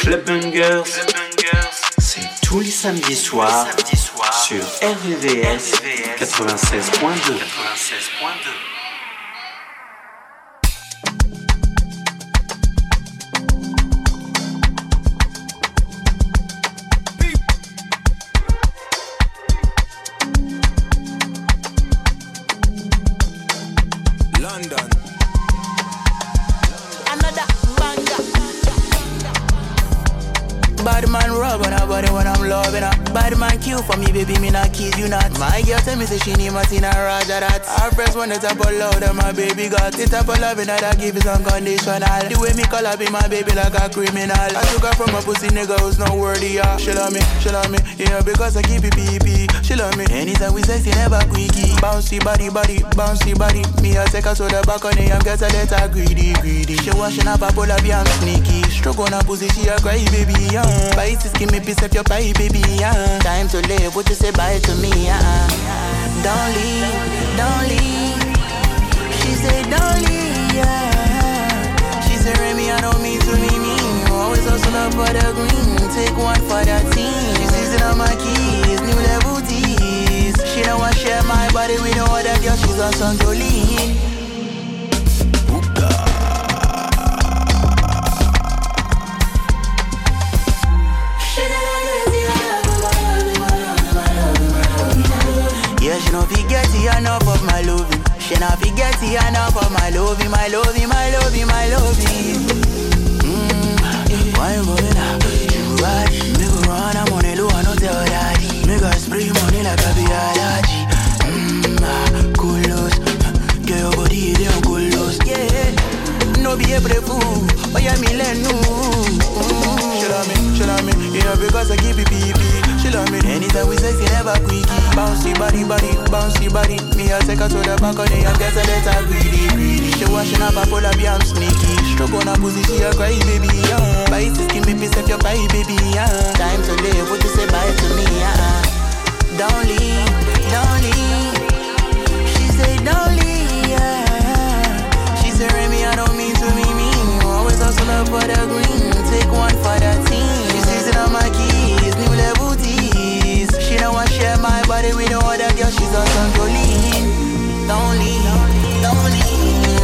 Club Bungers, c'est tous les samedis soirs sur RVVS 96.2. for me, baby, me not kid you not. My girl tell me say she need Martina Roger that. Our first one the top of love that my baby got. The type of love that I give is unconditional. The way me call her be my baby like a criminal. I took her from a pussy nigga who's not worthy, yeah. She love me, she love me, yeah, because I keep it PP. She love me. Anytime we sexy, never quickie. Bouncy body, body, bouncy body. Me I take her to the back on it, I'm get a little greedy, greedy. She washing up, a pull up, yeah, I'm sneaky. Stroke on her pussy, she a cry, baby, yeah. Bite is give me piece of your pie, baby, yeah. Time to live, what you say bye to me, uh Don't leave, don't leave. She said, don't leave, yeah. She said, Remy, I don't mean to be mean. Always hustle up for the green, take one for the team. She sees it on my keys, new level tees. She don't want share my body with no other girl, she's on some Jolene. enough of my loving. She not forget enough of my loving, my loving, my loving, my loving. Bouncy body, body, bouncy body. Me, I take her to the the and get a letter greedy, greedy. She washing up pull up, yeah, I'm sneaky. Stroke on her pussy, she a cry, baby, yeah. Bite is skin, me piece of your pie, baby, yeah. Time to live, what you say bye to me, yeah. Don't leave, don't leave. She say, don't leave, yeah. She say, Remy, I don't mean to be mean. Always hustle up for the green. Take one for the team. She sees it on my keys, share my body with no other girl. She's on some Jolene. Don't leave, don't leave.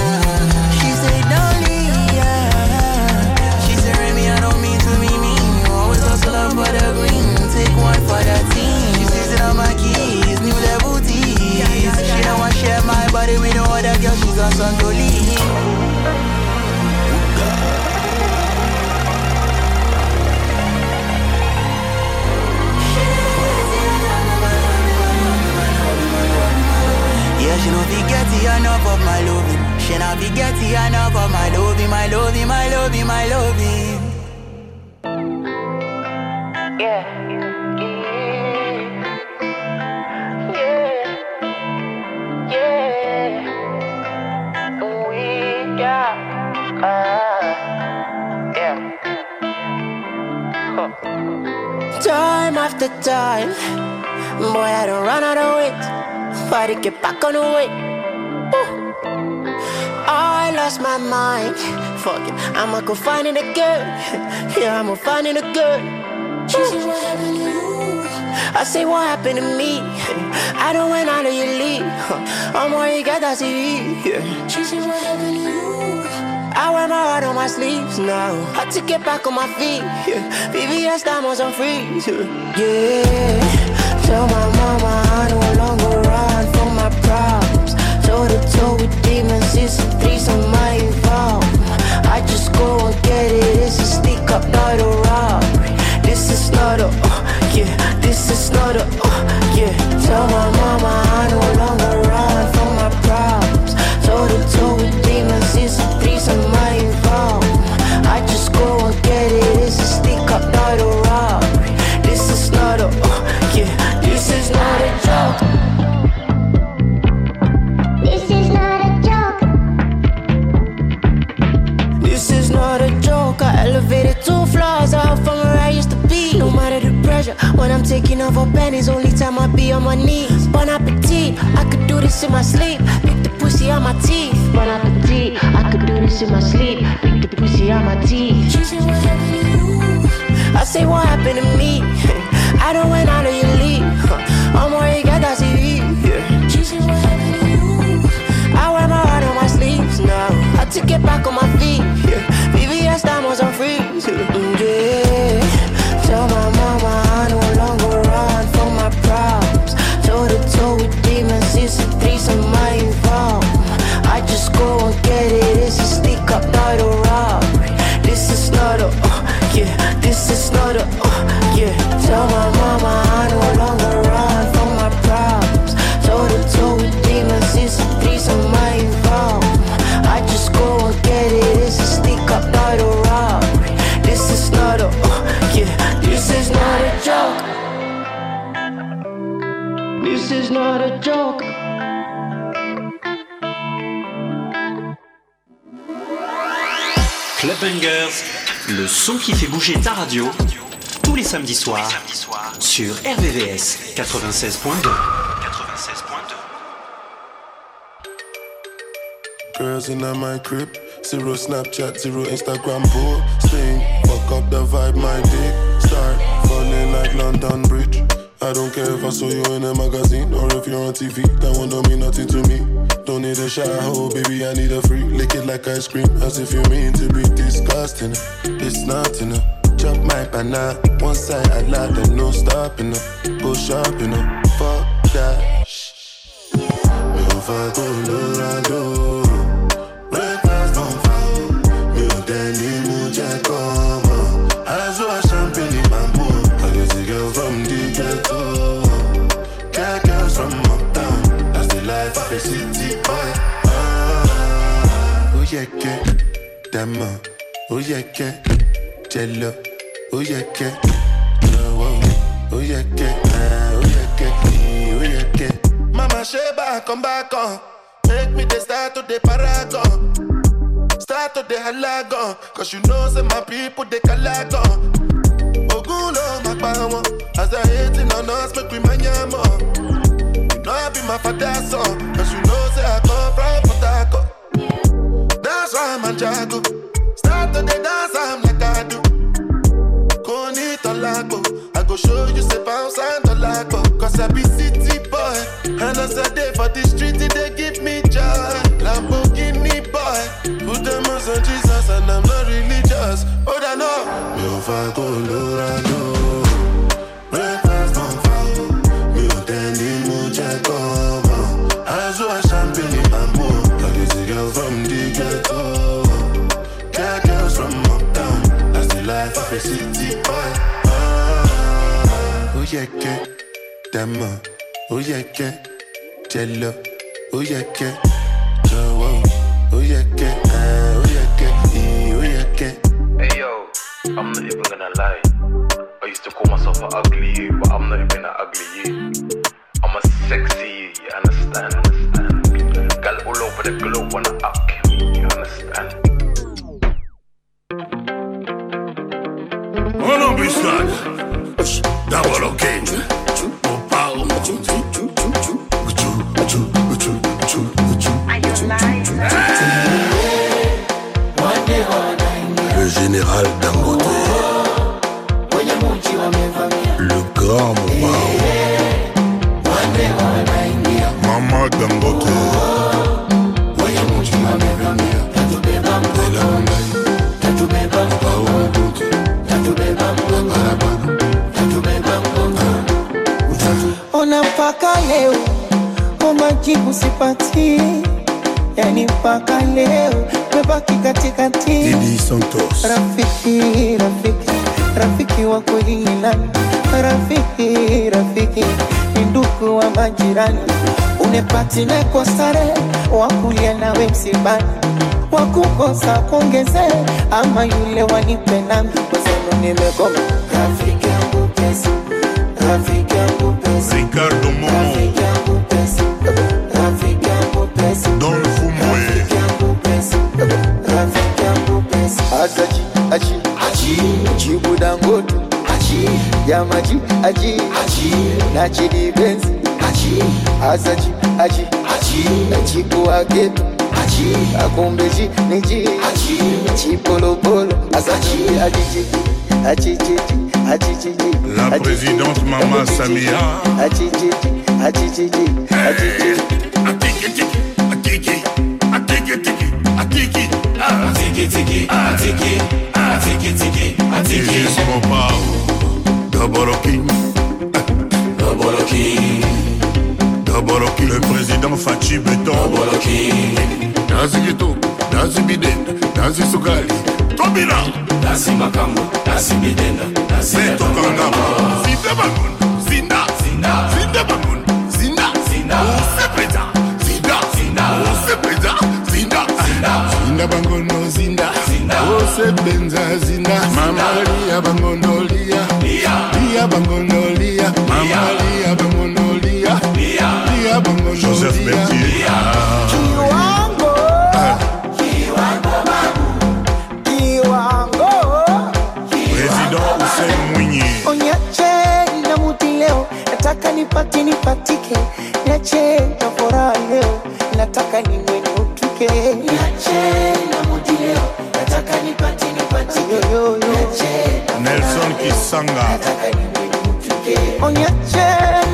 She said don't leave. Yeah. She said Remy, I don't mean to be mean. Always hustle up for the green. Take one for the team. She says it on my keys, new level tees. She don't want share my body with no other girl. She's on some Jolene. She no be getty enough of my loving. She not be getty enough of my loving, my loving, my loving, my loving. Yeah. Yeah. Yeah. We got. Uh, yeah. Huh. Time after time, boy, I don't run out of wit. Body get back on the way. I lost my mind. Fuck it, I'ma go find it again. Yeah, I'ma find it again. To? I say, What happened to me? I don't went out of your league. I'm where you got that TV. She said, What happened to you? I wear my heart on my sleeves now. I to get back on my feet. Yeah. Diamonds on freeze. Yeah. Tell my mama I no longer problems. Toe to toe with demons, it's a threesome I involve. I just go and get it, it's a sneak up, not a robbery. This is not a, uh, yeah, this is not a, uh, yeah. Tell my mama I no longer run from my problems. Toe to toe with demons, it's a threesome I when I'm taking over pennies, only time I be on my knees. Bon appetit, I could do this in my sleep. Pick the pussy on my teeth. Bon appetit, I could do this in my sleep. Lick the pussy on my teeth. I say, What happened to me? I don't went out of your league. I'm worried, happened to you? I wear my heart on my sleeves now. I took it back on my feet. VVS diamonds on freeze. Le son qui fait bouger ta radio, tous les samedis soirs, sur RVVS 96.2. Girls in my crib, zero Snapchat, zero Instagram posting. Fuck up the vibe, my dick start falling like London Bridge. I don't care if I saw you in a magazine or if you're on TV. That one don't mean nothing to me. Don't need a shower, oh, baby, I need a free. Lick it like ice cream, as if you mean to be disgusting. It's not enough. Chop my banana, one side I lie, then no stopping up. Go shopping up, fuck that. Me on fire, Ah, oh yeah, que Dama. Oh yeah, que Jello. Oh yeah, que Oh, oh, oh yeah, que ah, Oh yeah, que Oh Mama on. Make me the start to the paragon. Start to the halagon. Cause you know, say my people, they calagon. Ogulo, my power. As I hating on us, make we manyamo. You know, I be my father's son. Cause you know, say I come from Why I'm a jago. Start to the dance, I'm like I do. Koni tolago. I go show you say bounce and tolago. Cause I be city boy. And as I day for the street, they give me joy. Lamborghini boy. Put them on Jesus and I'm not religious. Oh, I know. Me on fire, Colorado. Breakfast life of a city boy. Oh yeah, que Dama. Oh yeah, que Jello. Oh yeah, que Joe. Oh yeah, que ah, oh yeah, eh, oh yeah, que Hey yo, I'm not even gonna lie. I used to call myself an ugly you, but I'm not even an ugly you. I'm a sexy you, you understand? understand? Gal all over the globe wanna up me, you understand? embuscade. Dawoloke, Opao. Le général Dangote. Le grand Mama Dangote. Leo kwa majibu sipati, yani mpaka leo mebaki katikati. Didi Santos. Rafiki, rafiki, rafiki wa kweli? Rafiki, rafiki ni ndugu wa majirani, unepatine kwa stare wakulia nawe msibani, wakukosa kuongeze ama yule wanipe nami kwezenu nimegoma. Rafiki Ricardo Momo Don Fumoe, Asaji, aji, aji. Chibu dangotu, aji. Yamaji, aji, aji. Nachidi benzi, aji. Asaji, aji, aji. Chibu aketu, aji. Akumbeji, niji, aji. Chipolo polo, asaji, aji, La présidente Mama Samia. Le président Beton. Nazi Gito, Nazi Biden, Nazi Tobina. Nazi Bidenda, Nazi Beto Kangama. Zinda Bangun, Zinda, Zinda, Zinda Bangun, Zinda, Zinda. Ose Peta, Zinda, Zinda. Ose Peta, Zinda, Zinda. Zinda Bangono, Zinda, Zinda. Ose Benza, Zinda. Mama Lia Bangono, Lia. Lia. Bangono, Lia. Mama Lia Bangono, Lia. Lia. Lia Joseph Bertier. Nataka nipate nipatike, niache na furaha leo, nataka nimwenyeutuke, niache na Nelson Kisanga, nataka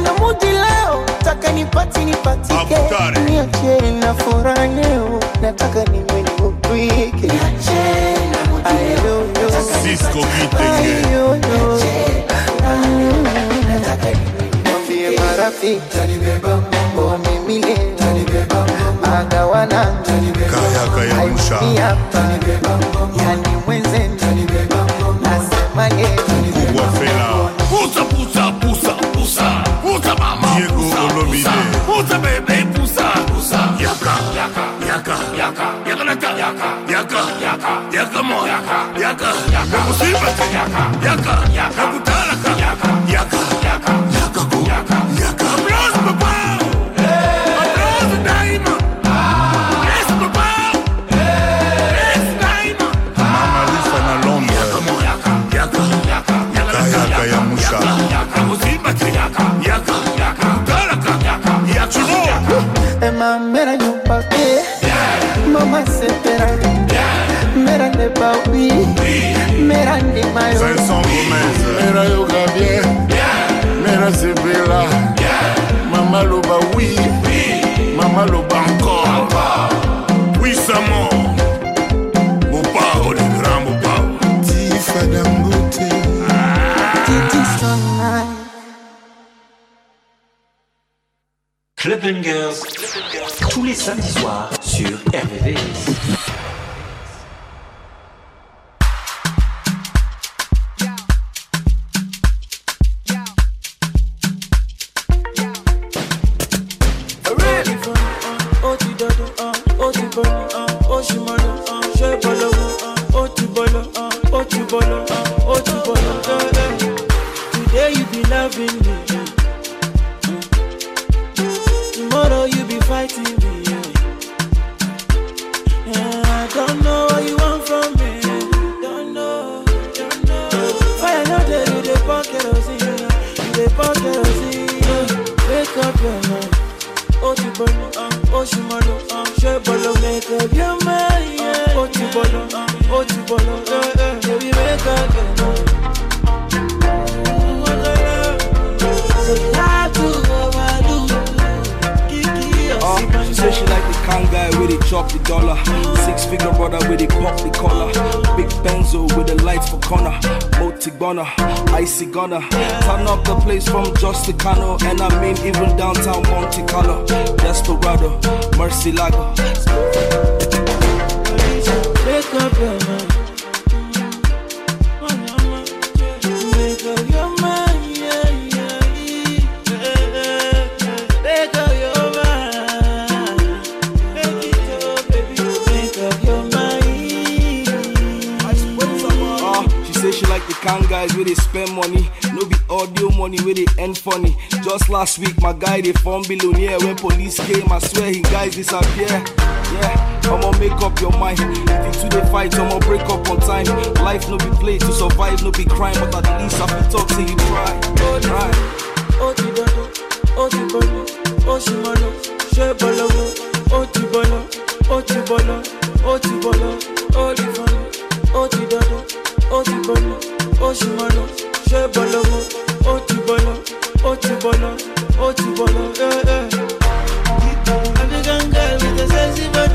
na mudi leo, nataka nipate nipatike, niache na furaha leo, nataka nimwenyeutuke, niache na mudi leo, Cisco Kitenge, niache na mudi leo leo agawana Kaya Kaya Musha. Ai, hapa yani mwenzenu nasema leo Pusa, pusa, pusa, pusa, pusa mama, Diego Olomide. pusa, pusa bebe, pusa, pusa, yaka, yaka, yaka, yaka, yaka naka, yaka, yaka, yaka, yaka mo, yaka, yaka, yaka, musiba, yaka, yaka, yaka, kutalaka, yaka, yaka, yaka, yaka, yaka, mera nyumba e mama sepera mera nebawi mera ndimayo mera yoga. samedi guys where they spend money. No be audio money where they end funny. Just last week, my guy they form billionaire. When police came, I swear he guys disappear. Yeah, I'ma make up your mind. If you two they fight, I'ma break up on time. Life no be play to survive, no be crime. But at least I feel talk till you try. Try. Oh, ti dodo, oh, ti bolo, oh, si molo, she bolo, oh, ti bolo, oh, ti bolo, oh, ti bolo, oh, ti bolo, oh, ti dodo, oh, ti bolo ó ṣì mọ̀nà ṣé bọ̀lọ́mọ́ ó ti bọ̀lọ́ ó ti bọ̀lọ́ ó ti bọ̀lọ́. African girl with a sexy body.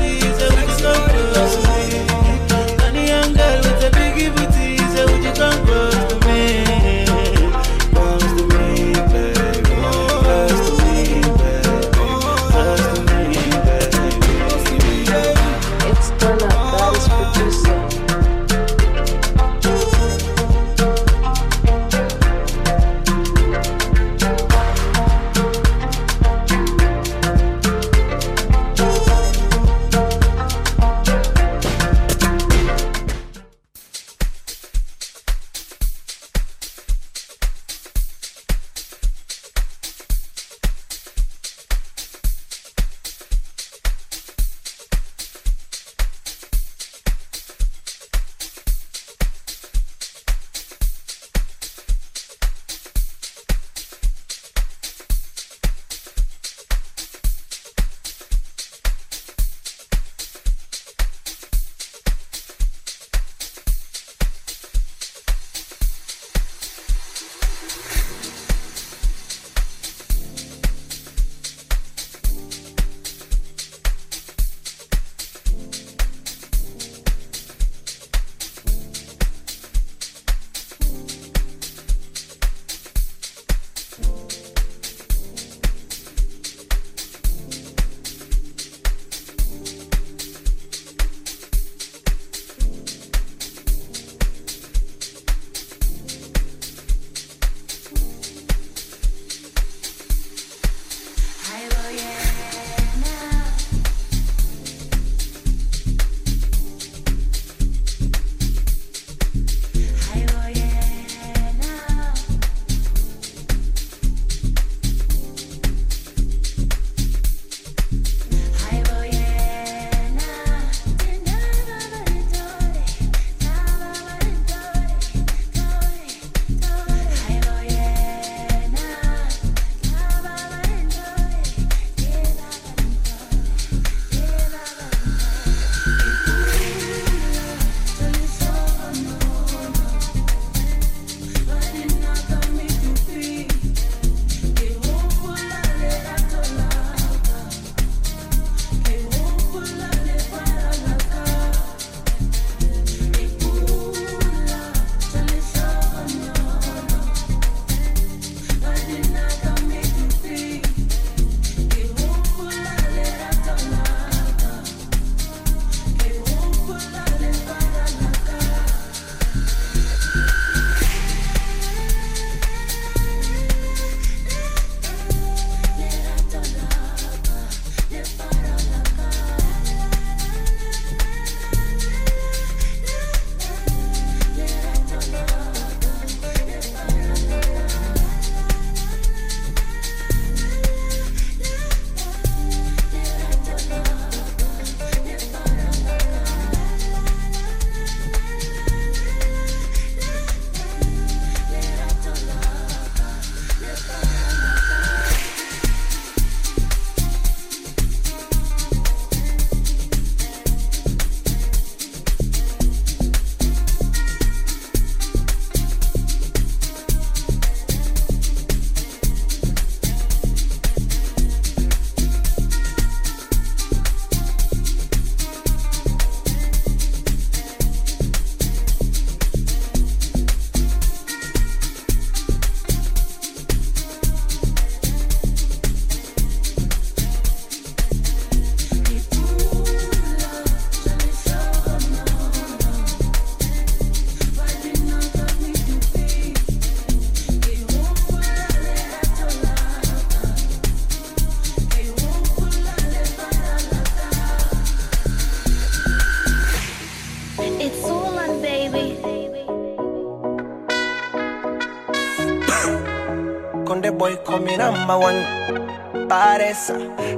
number one baddest.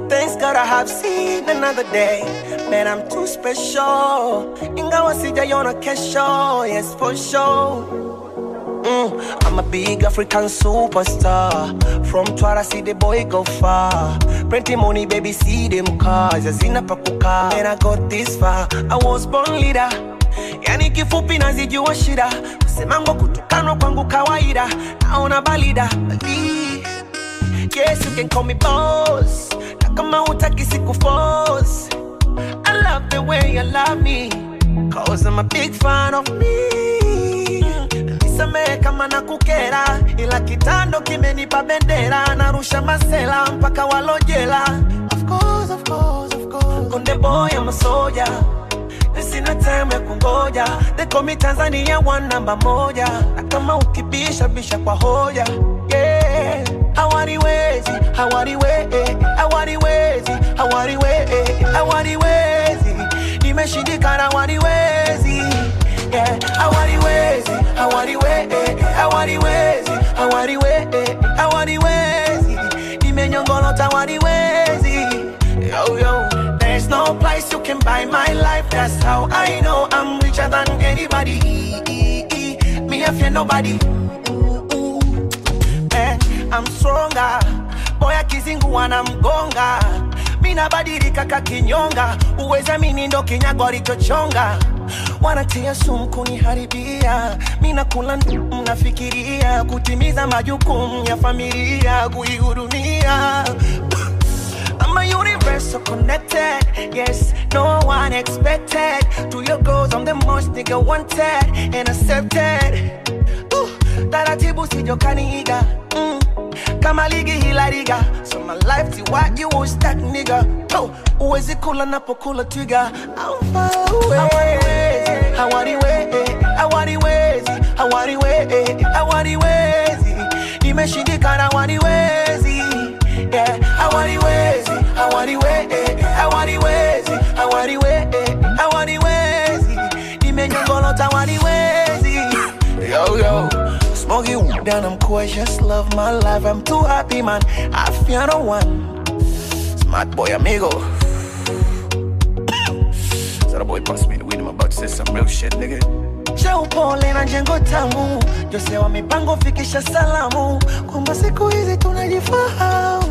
Thanks God I have seen another day. Man, I'm too special. Ingawa sijaiona kesho, yes for sure. Mm, I'm a big African superstar. From Twara, see the boy go far. Plenty money, baby, see them cars. Azina pakuka, Man, I got this far. I was born leader. Yani kifupi nazijua shida, kusemango kutukanwa kwangu kawaida, naona balida balida Yes, you can call me boss. Na kama utaki siku force. I love the way you love me. Cause I'm a big fan of me. Nisamehe kama nakukera, ila kitando kimenipa bendera, narusha masela mpaka walojela. Of course, of course, of course. Konde boy, I'm a soldier. Na Sina time ya kungoja, they call me Tanzania one namba moja, na kama ukibisha bisha kwa hoja yeah. I want it waysy, I want it ways, I want it waysy, I Hawaniwezi, hawaniwezi, hawaniwezi, hawaniwezi, hawaniwezi, nimeshindikana hawaniwezi yeah. Hawaniwezi, hawaniwezi, hawaniwezi, hawaniwezi, hawaniwezi, nimenyongolota hawaniwezi yo yo. There's no price you can buy my life. That's how I know I'm richer than anybody. Me, I fear nobody. I'm stronger. Boya kizingu wanamgonga. mina nabadilika kakinyonga. Uweza mini ndo kinyago alichochonga. Wanatia sumu kuniharibia. Mi nakula mnafikiria kutimiza majukumu ya familia kuihudumia. I'm a universal connected. Yes, no one expected. To your goals, I'm the most nigga wanted and accepted. Ooh, taratibu sijokaniga. Kama ligi hila riga so my life ti what you was that nigga oh, uwezi kula napokula twiga I'm far away hawaniwezi hawaniwezi hawaniwezi hawaniwezi nimeshindikana hawaniwezi yeah hawaniwezi hawaniwezi hawaniwezi hawaniwezi hawaniwezi nimenyongolota hawaniwezi yo yo Smoky down, I'm cool, I just love my life. I'm too happy, man. I feel no one. Smart boy, amigo. so the boy passed me the weed, I'm about to say some real shit, nigga. Cha upole na jengo tamu, Jose wa mipango fikisha salamu, kwamba siku hizi tunajifahamu.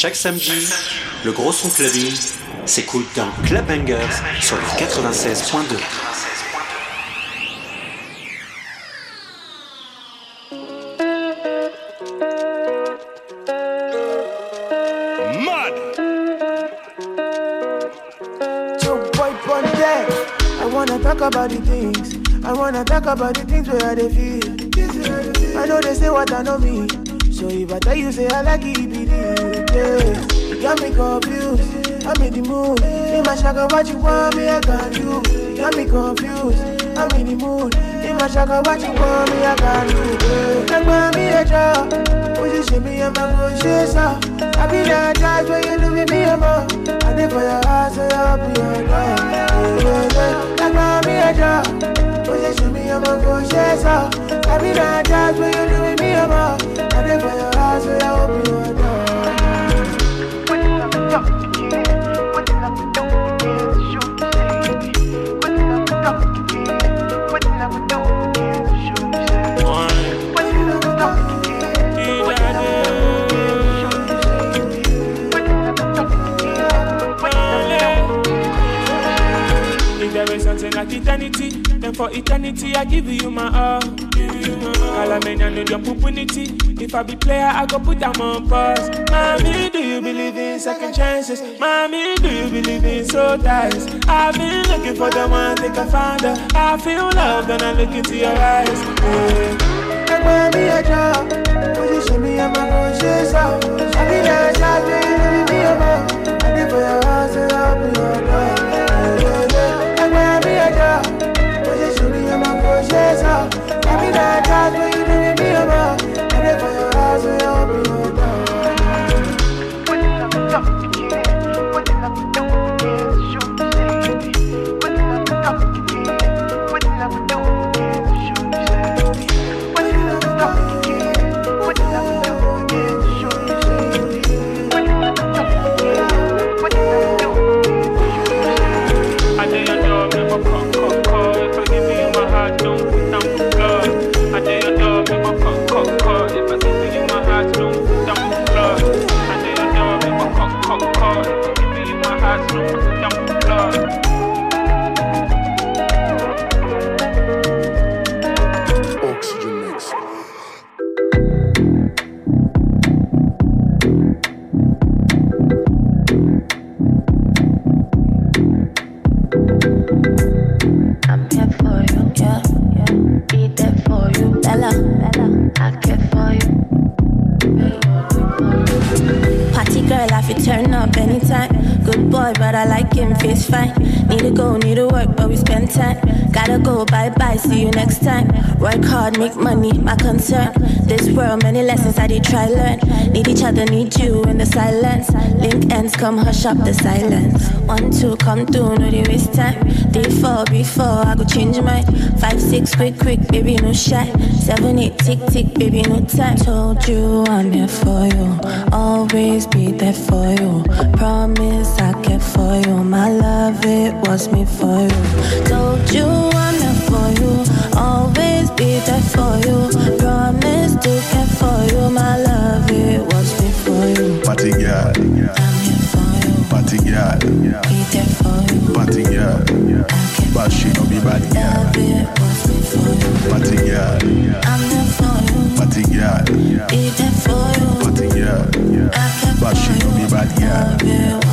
Chaque samedi, le gros son clubbing s'écoute dans Club Bangers sur le 96.2. Mud. Two boy on deck. I wanna talk about the things. I wanna talk about the things where they feel. I know they say what I know me. So if I tell you say I like it, be it. Yeah. You got me confused. I'm in the mood. In my shaka, what you want me, I can do. You got me confused. I'm in the mood. In my shaka, what you want me, I do. Yeah. Like mommy, a job. Position me, I'm a good shit, so. I be that judge when you do me, I'm a. I live for your heart, so I'll be your yeah. Like mommy, a job. Position me, I'm a good shit, so. I you. I dog. If there is something like eternity, then for eternity I give you my all. Need your opportunity. If I be player, I go put them on pause. Mommy, do you believe in second chances? Mommy, do you believe in soul ties? I've been looking for the one, think I found her. I feel love when I look into your eyes. Yeah. Like mommy, a job. Position me, I'm a good shit, so. I Work hard, make money, my concern. This world, many lessons I did try learn. Need each other, need you in the silence. Link ends, come hush up the silence. One, two, come through, no they waste time. Three, four, before I go change mine. Five, six, quick, quick, baby, no shy. Seven, eight, tick, tick, baby, no time. Told you I'm here for you. Always be there for you. Promise I care for you. My love, it was me for you. Told you be there for you. Promise to care for you. My love, it was me you. Party girl. Party girl. Be there for you. Party girl. But she no be bad girl. Love, it was me for you. Party girl. I'm there for you. Party girl. Be there for you. Party girl. But she no be bad girl.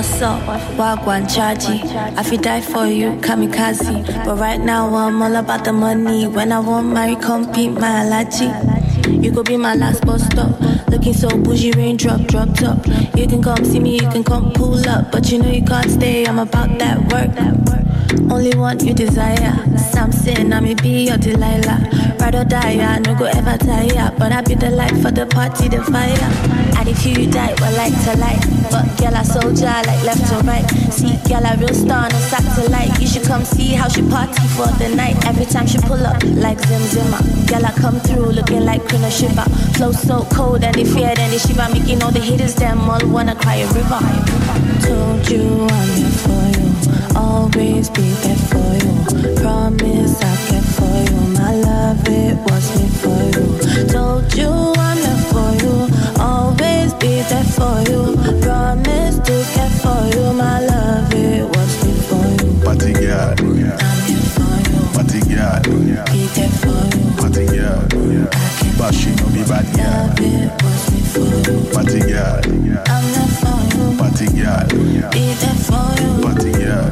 What's up? Wagwan Chaji. I fi die for you, kamikaze. But right now I'm all about the money. When I want marry, compete my allergy. You could be my last bus stop. Looking so bougie, raindrop, drop top. You can come see me, you can come pull up. But you know you can't stay, I'm about that work. Only one you desire. Something, I may be your Delilah. Ride or die, I no go ever tire. But I be the light for the party, the fire. And if you die, well, like to light. But girl, I soldier, like left to right. See, girl, I real star on a satellite. You should come see how she party for the night. Every time she pull up, like Zim Zimmer. Girl, I come through looking like Kuna Shiva. Flow so cold and they fear, and they shiver. Making all the haters, them all wanna cry a river. Told you I'm here for you. Always be there for you. Promise I care for you. My love, it was made for you. Told you I'm there for you. Always be there for you. But she no be bad girl. Love, it was made for you. Party girl, I'm there for you. party girl, Be there for you. party girl.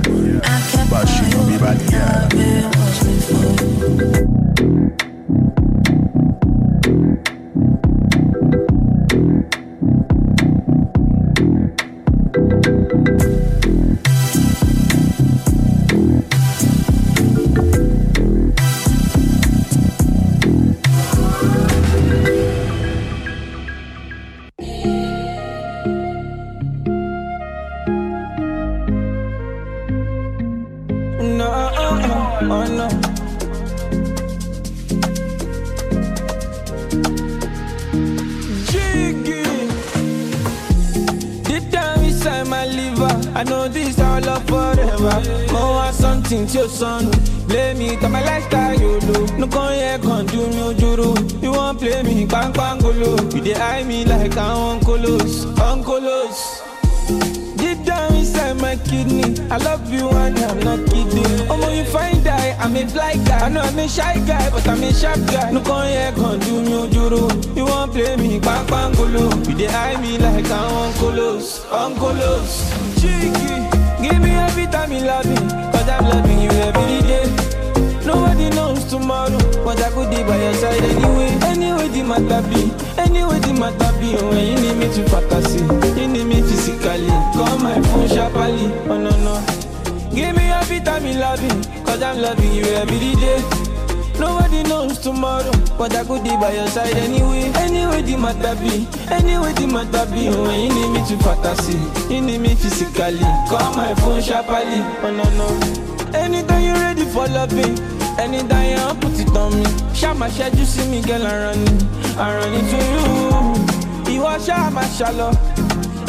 To fantasy, me physically. Call my phone sharply, oh no, no. Give me you love me, cause I'm loving you every day. Nobody knows tomorrow, but I could be by your side anyway. Anyway, the matter be, anyway, the matter be. When you need me to fantasy, you need me physically. Call my phone sharply, oh no, no. Anytime you're ready for loving, anytime you put it on me. Shama shed you see me, girl, I run it, I run it to you. You are Shama shallow,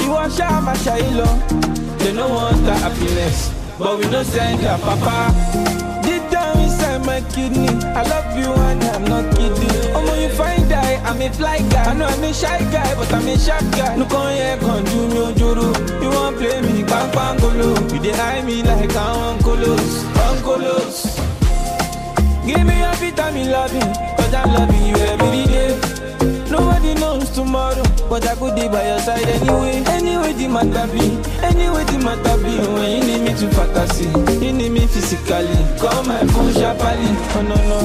you are Shama shallow. They no want the happiness, but we no send their papa. Deep down inside my kidney, I love you and I'm not kidding. When you find die, I'm a fly guy. I know I'm a shy guy, but I'm a sharp guy. Con here, con do me ojuru. You won't play me, bang bang golo. You dey eye me like I'm uncolos, uncolos. Give me every time you love me, cause I'm loving you every day. Nobody knows tomorrow, but I could be by your side anyway. Anyway, the matter be, anyway, the matter be. When you need me to fantasy, you need me physically. Call my phone sharply, oh no, no.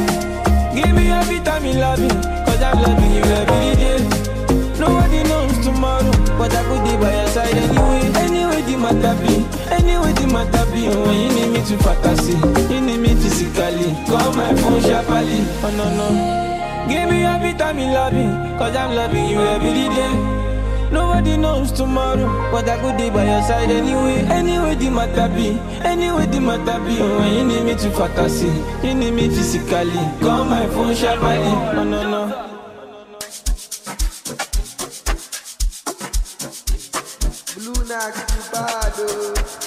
Give me you love me, cause I'm loving you every day. Nobody knows tomorrow, but I could be by your side anyway. Anyway, the matter be, anyway, the matter be. When you need me to fantasy, you need me physically. Call my phone sharply, oh no, no. Give me time you love me, cause I'm loving you every day. Nobody knows tomorrow, but I could be by your side anyway. Anyway, the matter be, anyway, the matter be. When you need me to fantasy, you need me physically. Call my phone sharply, oh no, no. Tá acabado.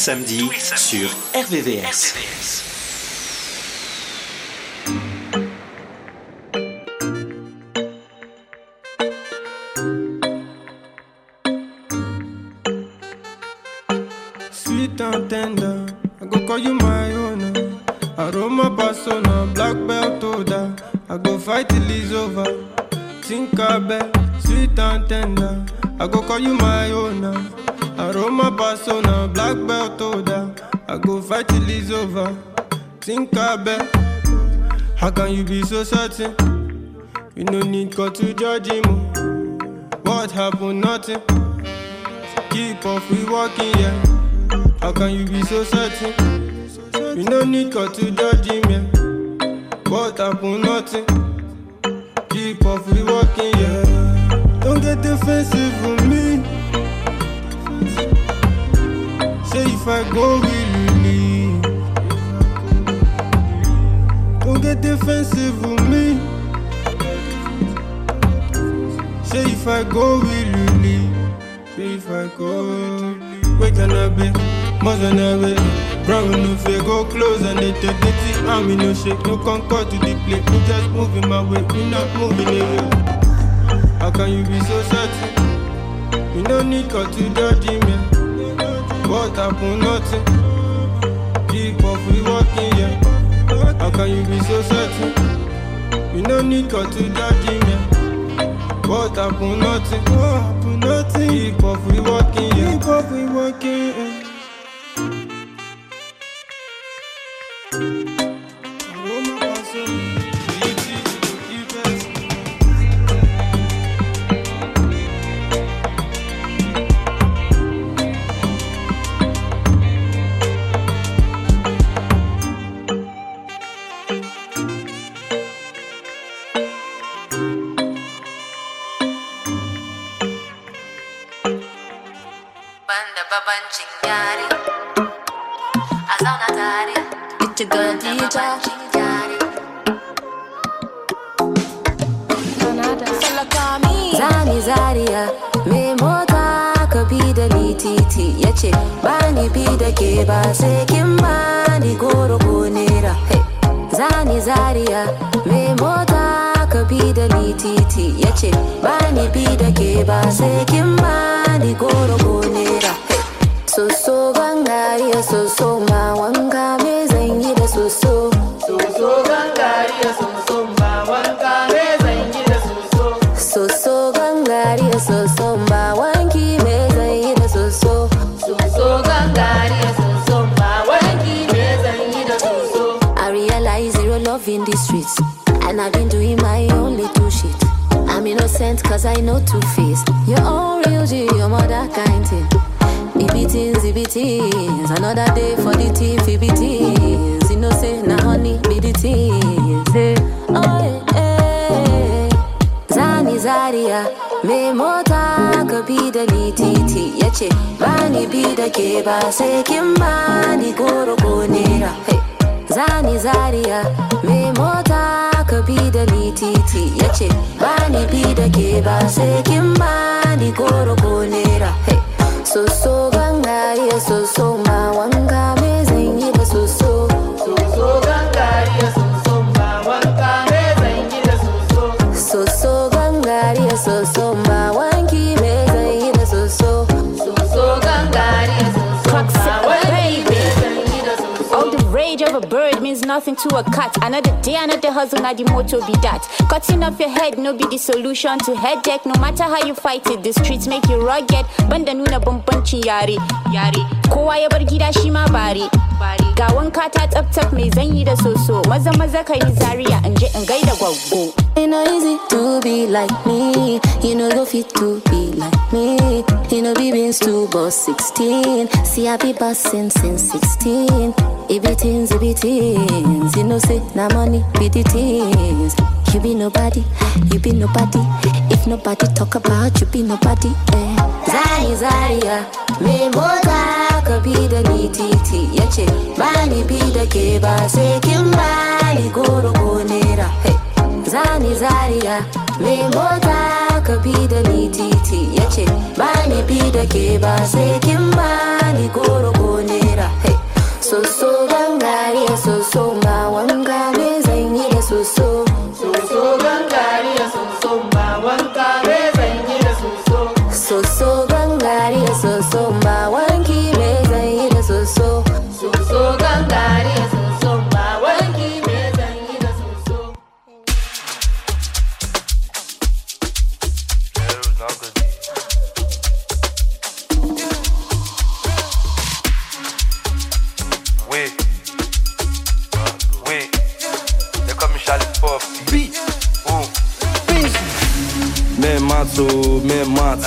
Tous les samedis sur RVVS. Sweet Nothing. Keep off, we walking, yeah. Don't get defensive with me. Say if I go, will you leave? Don't get defensive with me. Say if I go, will you leave? Say if I go, where can I be? Must I Brown no fear, go close and they take tea. And me no shake, no concord to the plate. Me just moving my way, me not moving away. How can you be so certain? You no need God to judge me. What happened? Nothing. Keep off, we walking, yeah. How can you be so certain? You no need God to judge me. What happened? Nothing. What happened? Nothing. Keep off, we walking, yeah. Keep off, we walking, yeah. Ya ce ba ni bi da ke ba sai kin ba ni goro ko nera. Soso gangariya soso innocent cause I know two-faced Your own real G, your mother kind thing Ibitins, ibitins Another day for the thief, ibitins You know say, na honey, be the things eh. Oh, eh. Zani Zaria Me mota ka bi ni titi Ya ce ba ni bi da ke ba sai kin ba ni goro ko hey. zani zariya me mota ka bi da ni titi. Ya ce bani bi da ke ba sai kin bani goro ko nera so so ganga ya so so ma wanga me bird means nothing to a cat. Another day, another hustle, now the motto be that. Cutting off your head, no be the solution to headache. No matter how you fight it, the streets make you rugged. Banda nuna bambancin yare, yare. Kowa ya bar gida shi ma bare. Ga wanka ta zanyi da soso. Maza maza ka zaria in je in gaida. It no easy to be like me. You know go fit to be like me. You know be beans to boss 16. See I be bossing since 16. It be teens, it teens. You know say na money be the teens. You be nobody, you be nobody. If nobody talk about you, be nobody. Eh. Zani Zaria, me mota ka bi da ni titi. Yace ba ni bi da ke ba sai kin ba goro ko nera. Hey. Zani me mota ka bi da ni titi ya ce ba ni bi da ke ba sai kin goro ko hey. Soso gangare soso ba wanga me zan Mat oh, men mat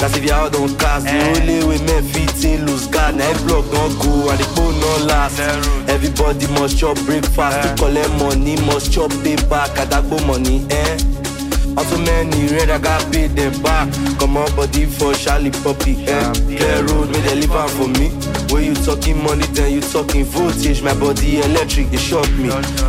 That's if out on cast The only way men fit in lose guard Now every block don't go and the phone no last Everybody must chop breakfast. To collect money must chop paper. Kadagbo money eh Also many red I got paid them back Come on body for Charlie Poppy eh? Clear road make they am for me. When you talking money then you talking voltage. My body electric they shock me.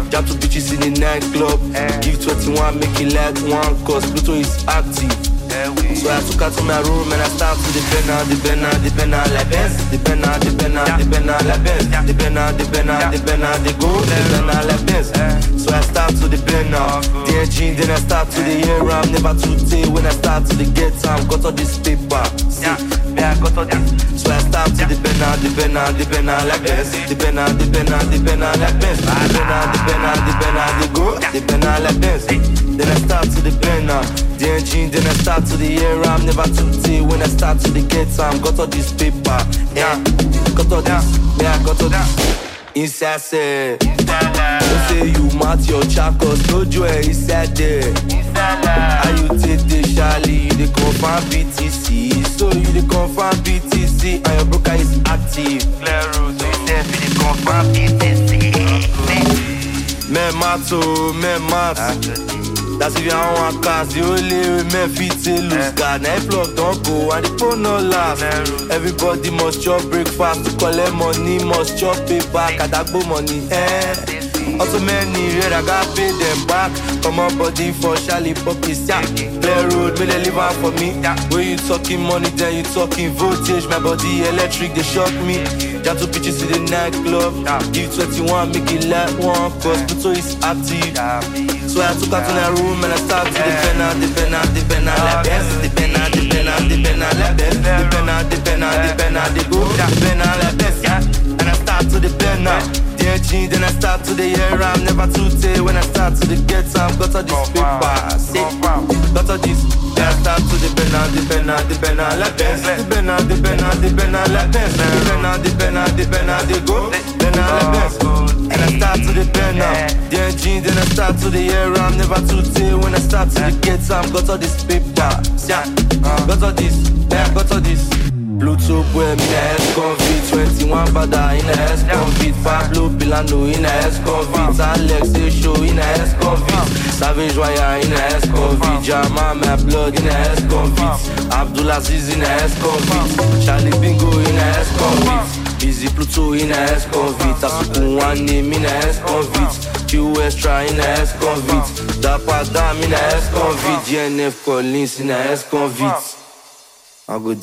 Jump to bitches in the nightclub. Give 21 make it like one Cause Pluto is active so I took her to my room and I start to depend on, depend on, depend on like Benz Depend on, depend on, depend on like Benz Depend on, depend on, depend on the go Depend on like Benz So I start to depend on DNG then I start to the year I'm never too day when I start to the get time Got all this paper See, yeah, got all this So I start to depend on, depend on, depend on like Benz Depend on, depend on, depend on like Benz Depend on, depend on, depend on the go Depend on like Benz Then I start to depend on DNG then I start to the year I'm never too day when I start to the get time Got all this paper, yeah. Got all this, yeah, got all this. Inside Don't say you mat your chakos No joy eh, inside there. How you take the Charlie? You the confirm BTC So you the confirm BTC And your broker is active. Clear road, so you say for the confirm BTC. Men mat oh, men mat That's if you want cast The only men fit lose guard Now block don't go and the phone no last. Everybody must chop breakfast To collect money must chop paper Kadagbo money eh. Also many red I got pay them back. Come on body for Charlie Puppies yeah. Clear road make they out for me. When you talking money then you talking voltage. My body electric they shock me. Got two bitches in the nightclub. Give 21 make it like one. Cause Pluto is active So I took her to the room and I start to depend on, depend on, depend on like Benz Depend on, depend on, depend on like Benz Depend on, depend on, depend on the go Depend on like Benz, yeah And I start to depend on DNG, then I start to the year I'm never too day when I start to the get time Got all this paper, see Got all this Then I start to depend on, depend on, depend on like Benz Depend on, depend on, depend on like Benz Depend on, depend on, depend on the go Depend on like Benz the year I'm never too day when I start to the get time Got all this paper, yeah. Uh. Got all this, yeah, got all this. Bluetooth with me, S-Convit 21 Bada in a S-Convit Pablo Pilano in a S-Convit uh. Alex Show in a S-Convit uh. Savage Wire in a S-Convit Jama My Blood in a S-Convit Abdulaziz in a S-Convit Charlie Bingo in a S-Convit Busy Pluto in a S-Convit Asukun one name in a S-Convit Q Extra in a S-Convit Dapa Dam in a S-Convit GNF Collins in a S-Convit A good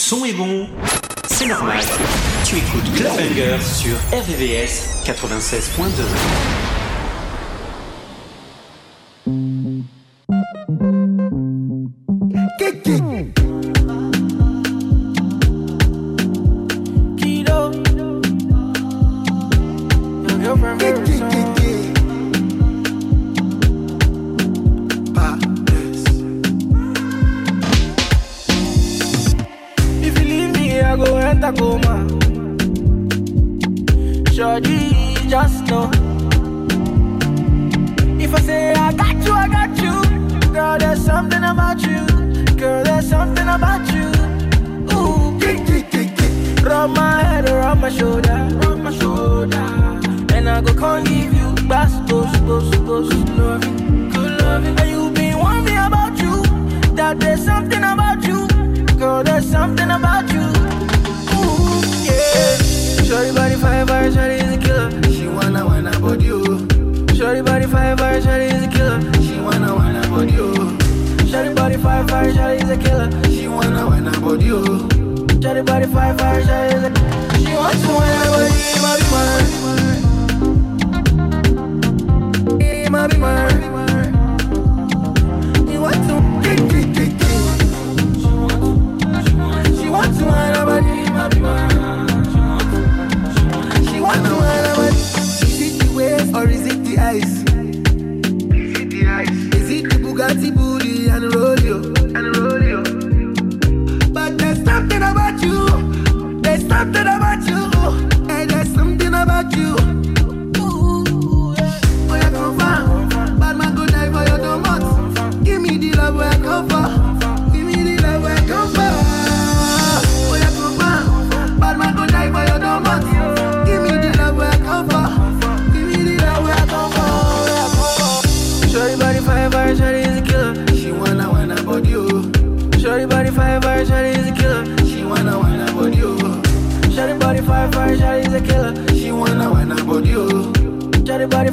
son est bon, c'est normal. Tu écoutes Clubbanger sur RVVS 96.2.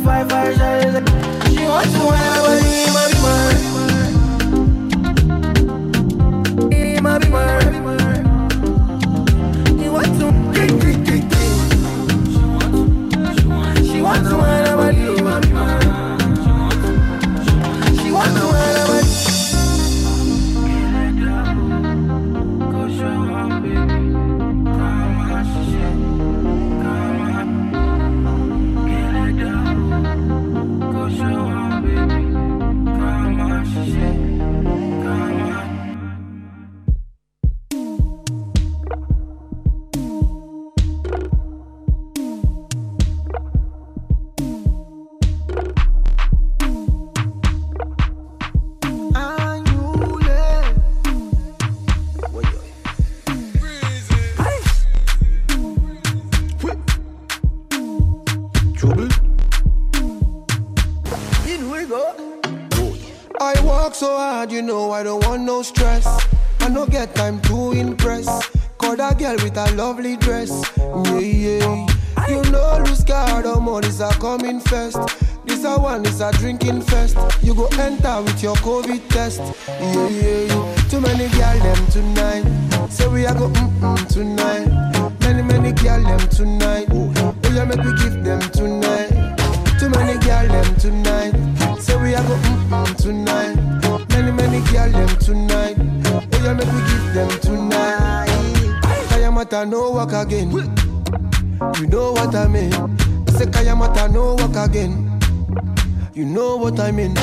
vai, vai get time to impress. call a girl with a lovely dress. Yeah, yeah. You know, lose guard, all money's a coming first. This a one is a drinking fest. You go enter with your COVID test. Yeah, yeah. Too many girl them tonight. Say we a go mm mm tonight. Many many girl them tonight. Oh yeah, make we give them tonight. Too many girl them tonight. Say we a go mm mm tonight. Many many girl them tonight. Yeah, make we give them tonight. Kayamata no work again. You know what I mean. Say Kayamata no work again. You know what I mean.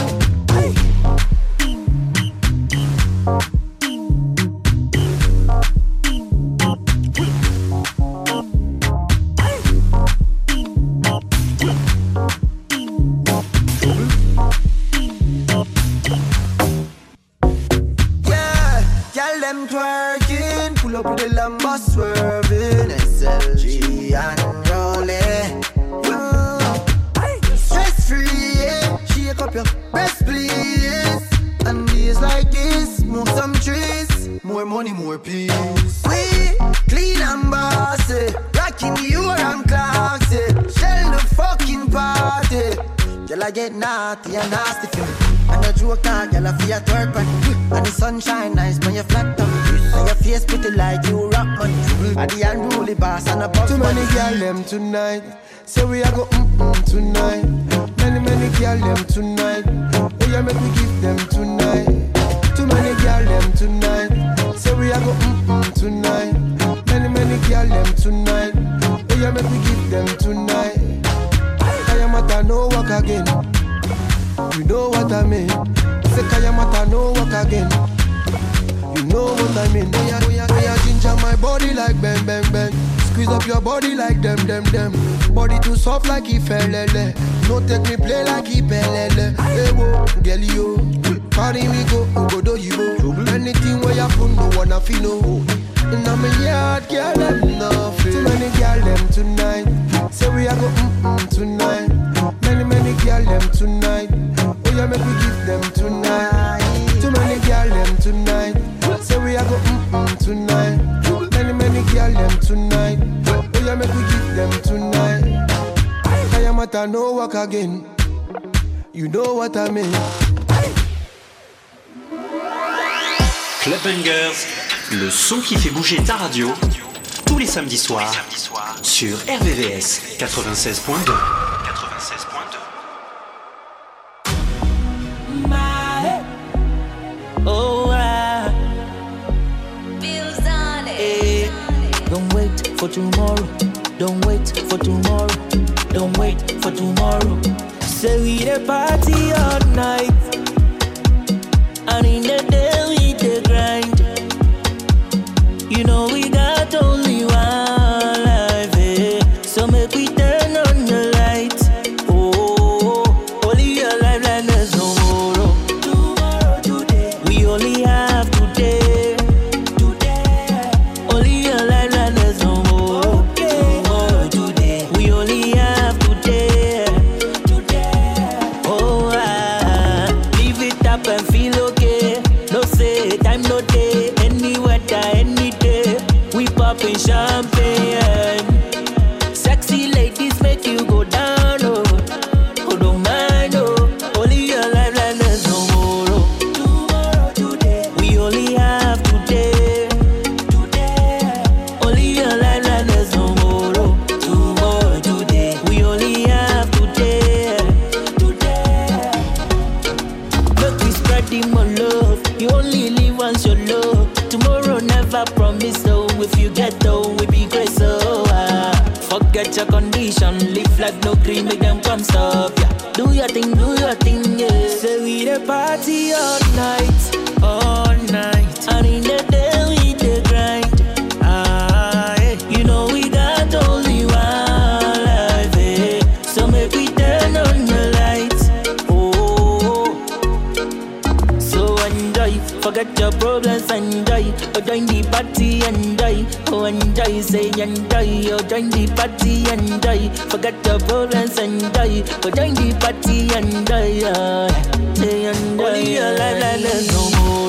Tonight. Say we a go mm mm tonight. Many many girl them tonight. Oh yeah, make we give them tonight. Too many girl them tonight. Say we a go mm mm tonight. Many many girl them tonight. Oh yeah, make we give them tonight. Kayamata no work again. You know what I mean. Say Kayamata no work again. You know what I mean. Oh yeah, oh yeah, ginger my body like bang bang bang. Squeeze up your body like them them them. Body too soft like ifelele. No take me play like ipelele. Hey wo, girl yo, carry me go, go do you go. Anything where you put no wanna feel no. In a yard, girl, them nothing. Too many girl them tonight. Say we a go mm mm tonight. Many many girl them tonight. Oh yeah, make we give them tonight. Too many girl them tonight. Say we a go mm mm tonight. Girl le son qui fait bouger ta radio, tous les samedis soirs, sur RVVS 96.2. for tomorrow. Don't wait for tomorrow. Don't wait for tomorrow. Say we the party all night. And in the day we the grind. You know life make them come stop, yeah. Do your thing, do your thing, yeah. Say we the party all night, say and die. Oh, join the party, and die. Forget your problems, and die. Oh, join the party, and die. yeah. Say oh, enjoy. Only your life like this no more.